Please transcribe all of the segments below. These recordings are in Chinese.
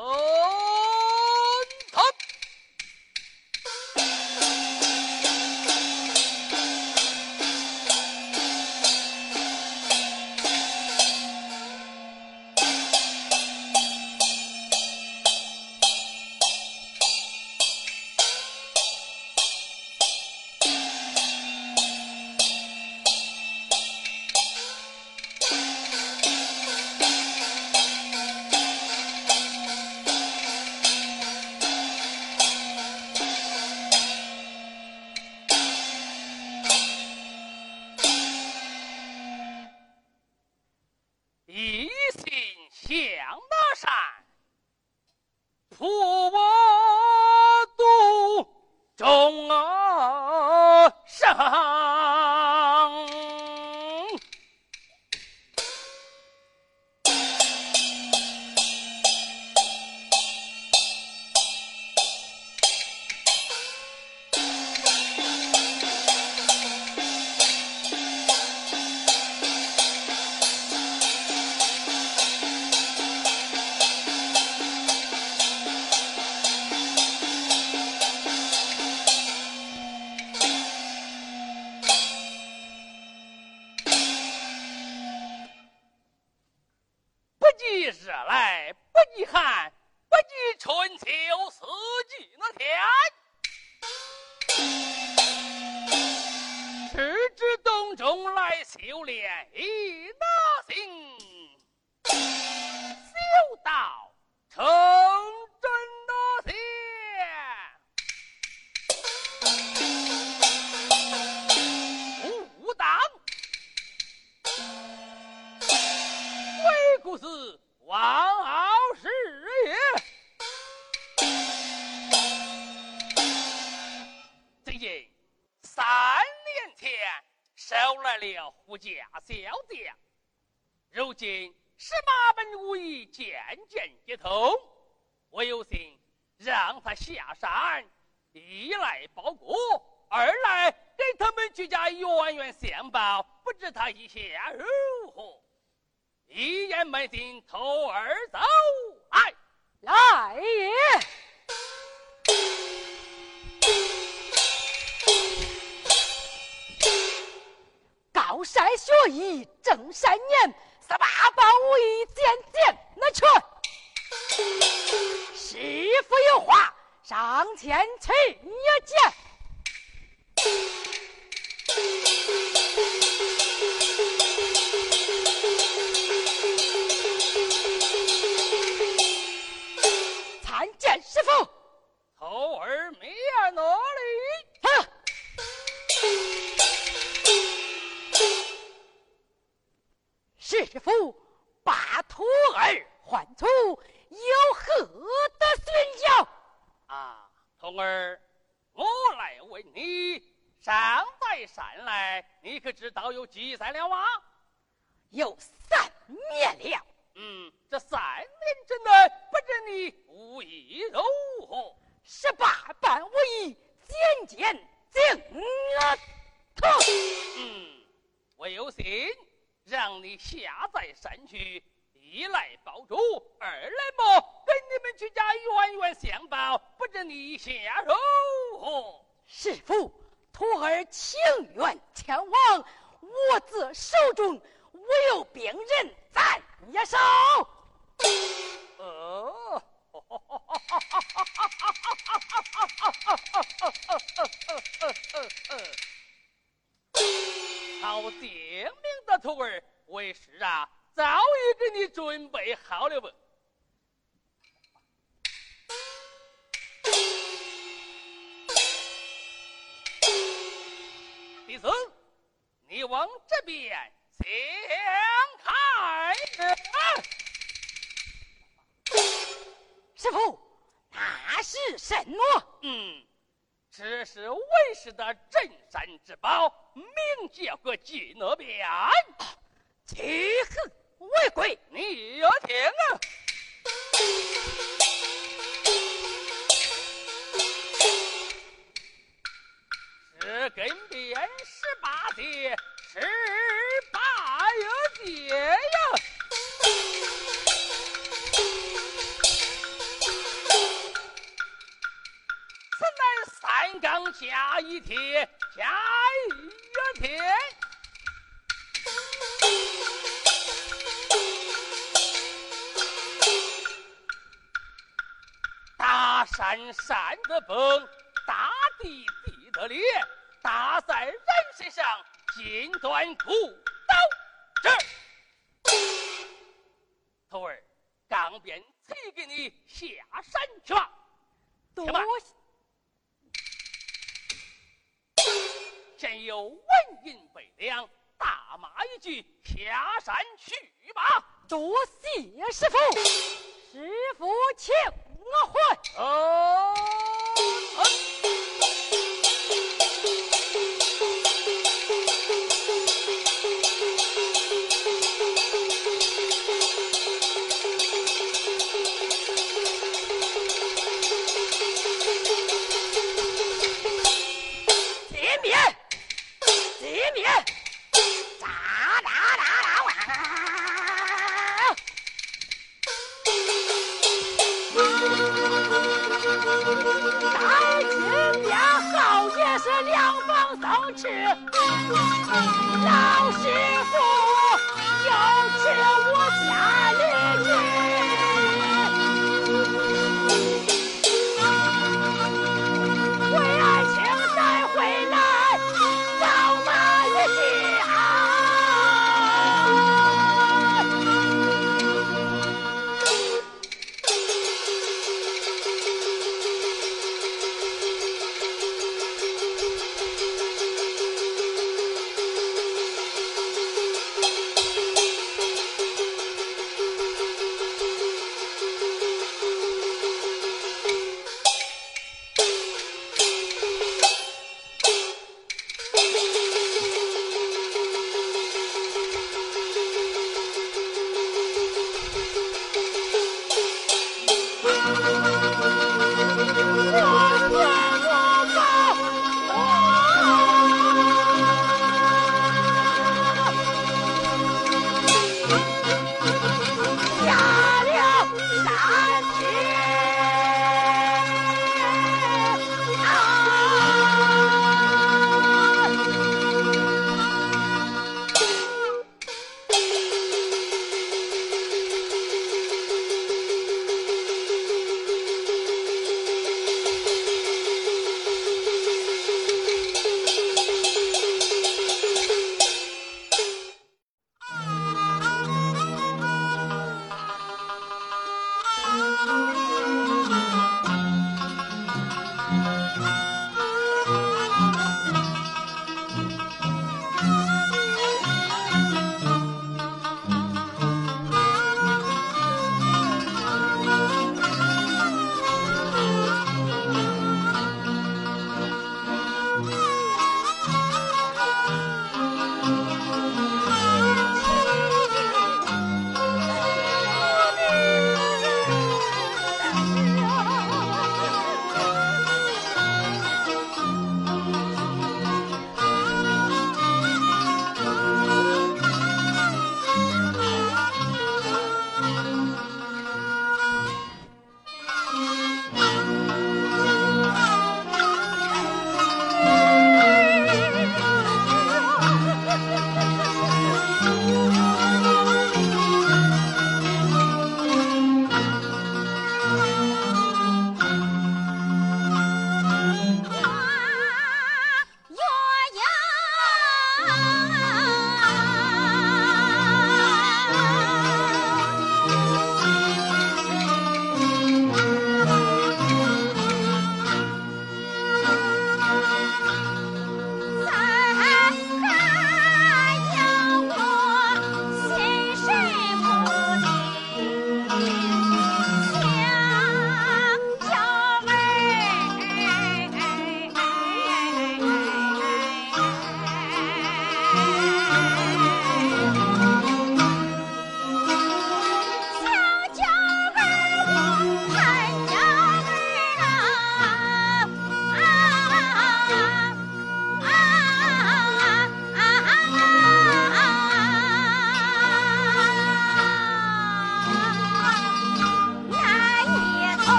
Oh! 一心向大善，普我度众生。日来不遗憾，不惧春秋四季的天。持之东中来修炼，一那行修道成真那仙。武当，鬼谷子。王傲石也，最近三年前收来了护驾小将，如今十八本武艺渐渐精通，我有心让他下山，一来报国，二来给他们居家远远相报，不止他一下。一言没定头儿走哎来也高山学艺正三年十八般武艺渐渐那去师傅有话上前去一见。积在了啊？有三年了。嗯，这三年之内不知你武艺如何？十八般武艺，渐渐精通。嗯，我有心让你下在山区，一来保主，二来么跟你们去家冤冤相报，不知你下如何？师傅，徒儿情愿。手中师傅，那是什么？嗯，这是为师的镇山之宝，名叫个金乐鞭。七可为鬼？你要听啊！十根鞭，十八节，十八有节呀！下一帖，下一帖。大山山的崩，大地地的裂，打在人身上，尽断骨刀这徒儿，钢鞭赐给你下山去吧。多谢。现有文银百两，大骂一句，下山去吧。多谢师傅，师傅请我回。哦。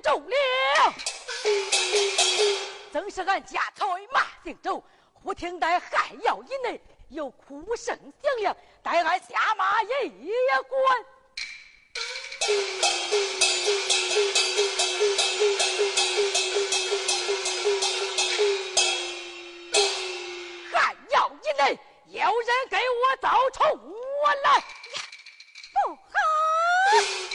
中了。正是俺家财马姓周，忽听得汗腰以内有哭声响亮，待俺下马也也滚。汗腰以内有人给我造仇我来，不好！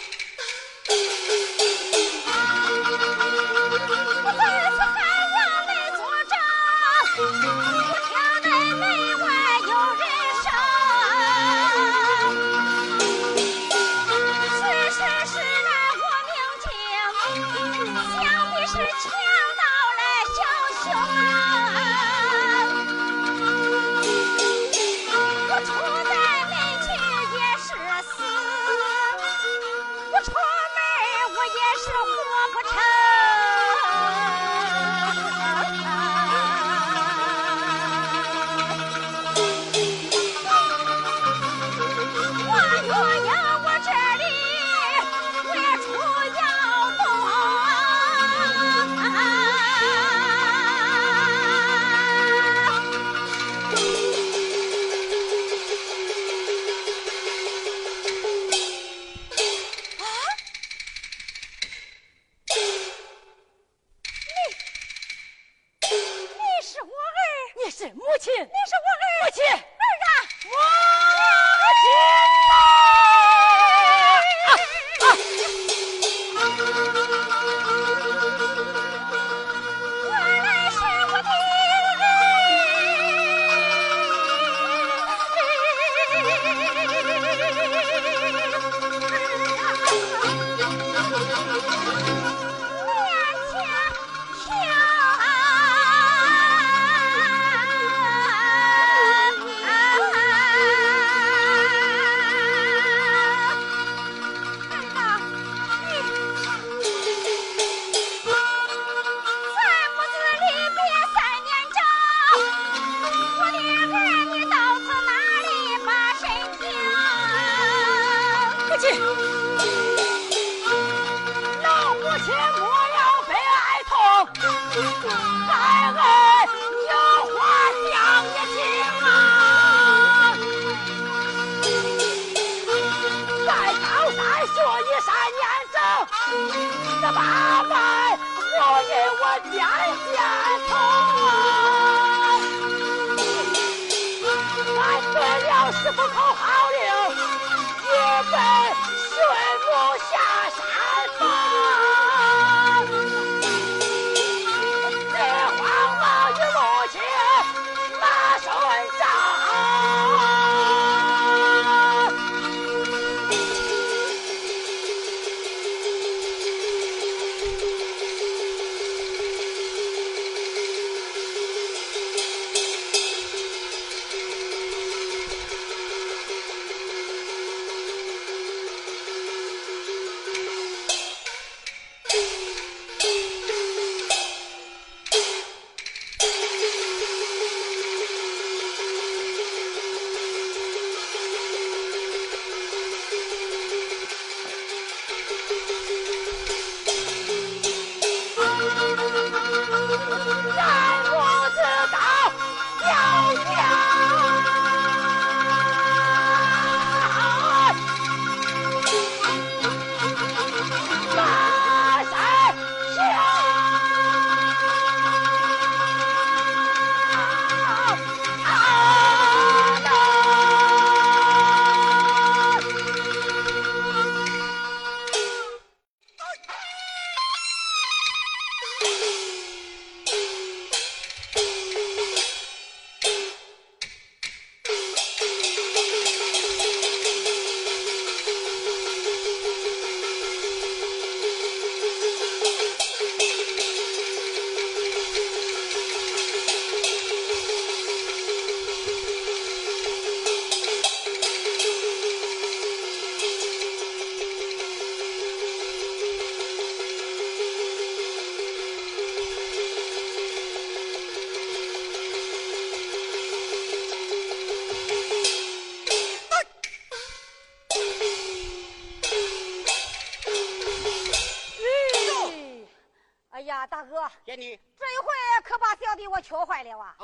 亲，你是我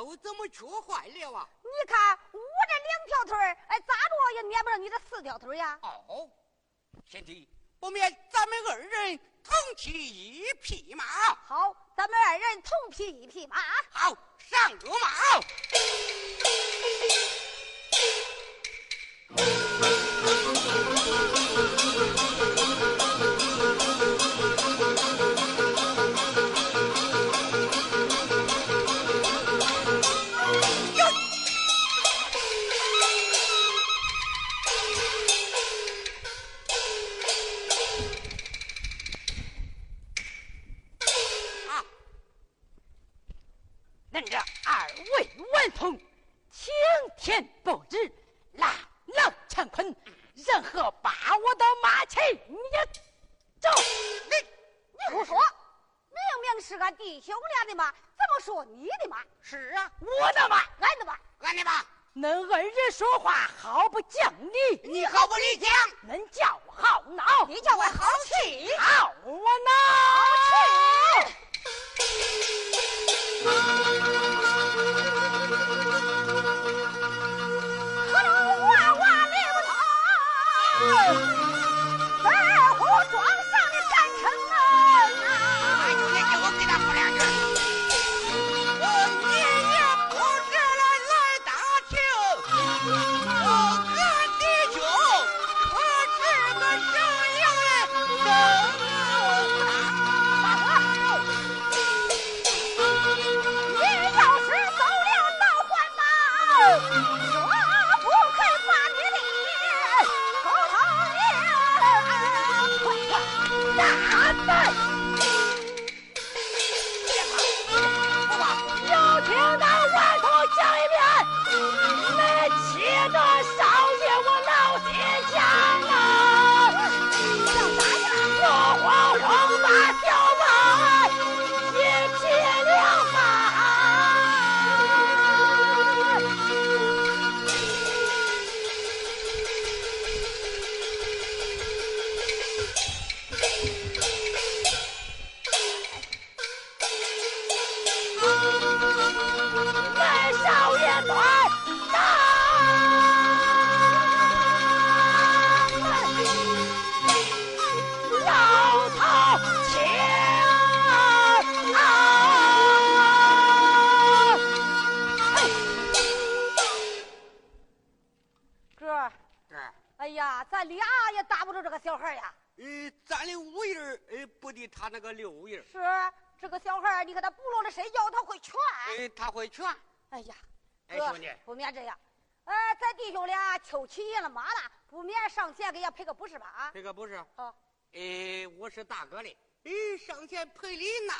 坏了啊！哦，怎么缺坏了啊？你看我这两条腿哎，咋着也撵不上你这四条腿呀？哦，贤弟，不免咱们二人同骑一匹马。好，咱们二人同骑一匹马。好，上路马。是俺弟兄俩的妈怎么说你的妈是啊我的妈俺的妈俺的妈恁恩人说话好不讲理你好不理解恁叫我好孬你叫我好气好我孬气他那个六印是这个小孩你给他补了的身教，他会劝。哎，他会劝。哎呀，哎，兄弟，不免这样。呃，咱弟兄俩求起爷了妈了，不免上前给伢赔个不是吧？赔个不是。好。哎，我是大哥的，哎，上前赔礼那。